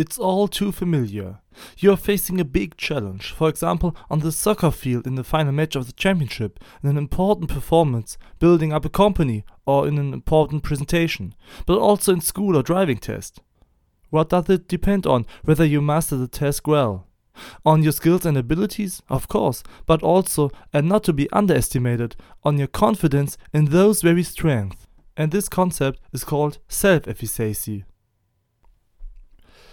It's all too familiar. You are facing a big challenge, for example, on the soccer field in the final match of the championship, in an important performance, building up a company, or in an important presentation, but also in school or driving test. What does it depend on whether you master the task well? On your skills and abilities, of course, but also, and not to be underestimated, on your confidence in those very strengths. And this concept is called self efficacy.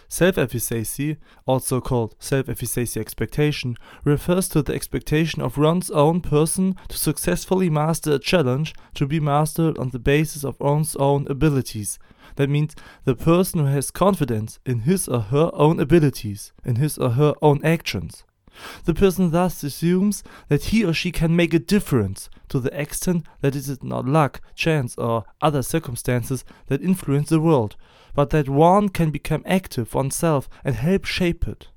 Self efficacy, also called self efficacy expectation, refers to the expectation of one's own person to successfully master a challenge to be mastered on the basis of one's own abilities. That means the person who has confidence in his or her own abilities, in his or her own actions. The person thus assumes that he or she can make a difference to the extent that it is not luck, chance, or other circumstances that influence the world, but that one can become active oneself and help shape it.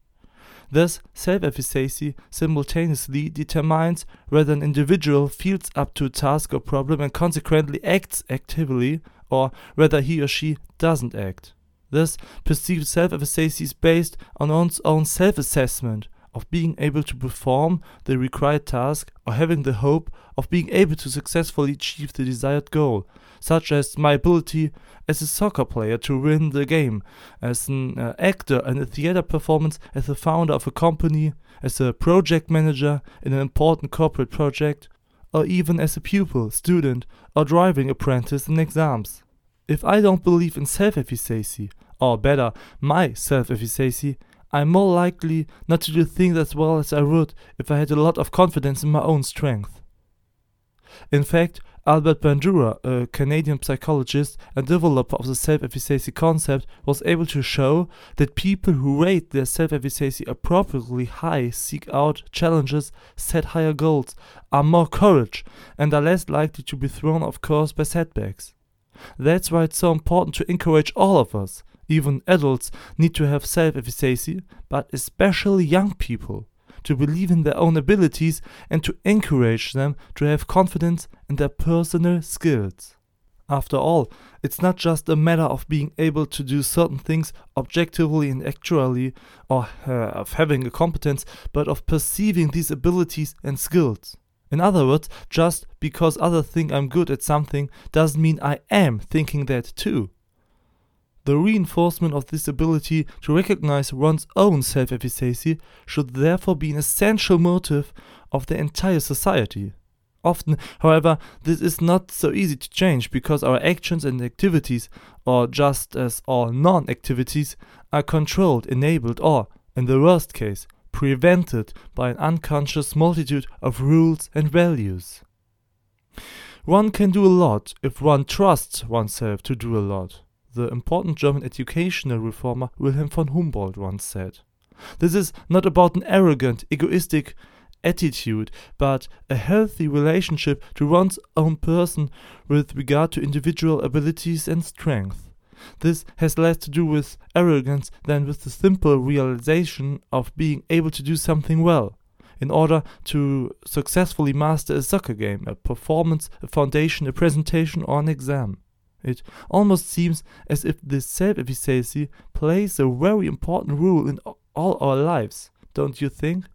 Thus, self efficacy simultaneously determines whether an individual feels up to a task or problem and consequently acts actively, or whether he or she doesn't act. Thus, perceived self efficacy is based on one's own self assessment of being able to perform the required task or having the hope of being able to successfully achieve the desired goal, such as my ability as a soccer player to win the game, as an uh, actor in a theater performance, as a founder of a company, as a project manager in an important corporate project, or even as a pupil, student, or driving apprentice in exams. If I don't believe in self efficacy, or better, my self efficacy, I'm more likely not to do things as well as I would if I had a lot of confidence in my own strength. In fact, Albert Bandura, a Canadian psychologist and developer of the self efficacy concept, was able to show that people who rate their self efficacy appropriately high seek out challenges, set higher goals, are more courage, and are less likely to be thrown off course by setbacks. That's why it's so important to encourage all of us, even adults need to have self efficacy, but especially young people, to believe in their own abilities and to encourage them to have confidence in their personal skills. After all, it's not just a matter of being able to do certain things objectively and actually, or uh, of having a competence, but of perceiving these abilities and skills. In other words, just because others think I'm good at something doesn't mean I am thinking that too. The reinforcement of this ability to recognize one's own self efficacy should therefore be an essential motive of the entire society. Often, however, this is not so easy to change because our actions and activities, or just as all non activities, are controlled, enabled, or, in the worst case, prevented by an unconscious multitude of rules and values. One can do a lot if one trusts oneself to do a lot the important German educational reformer Wilhelm von Humboldt once said. This is not about an arrogant, egoistic attitude, but a healthy relationship to one's own person with regard to individual abilities and strength. This has less to do with arrogance than with the simple realization of being able to do something well in order to successfully master a soccer game, a performance, a foundation, a presentation, or an exam. It almost seems as if this self efficacy plays a very important role in all our lives, don't you think?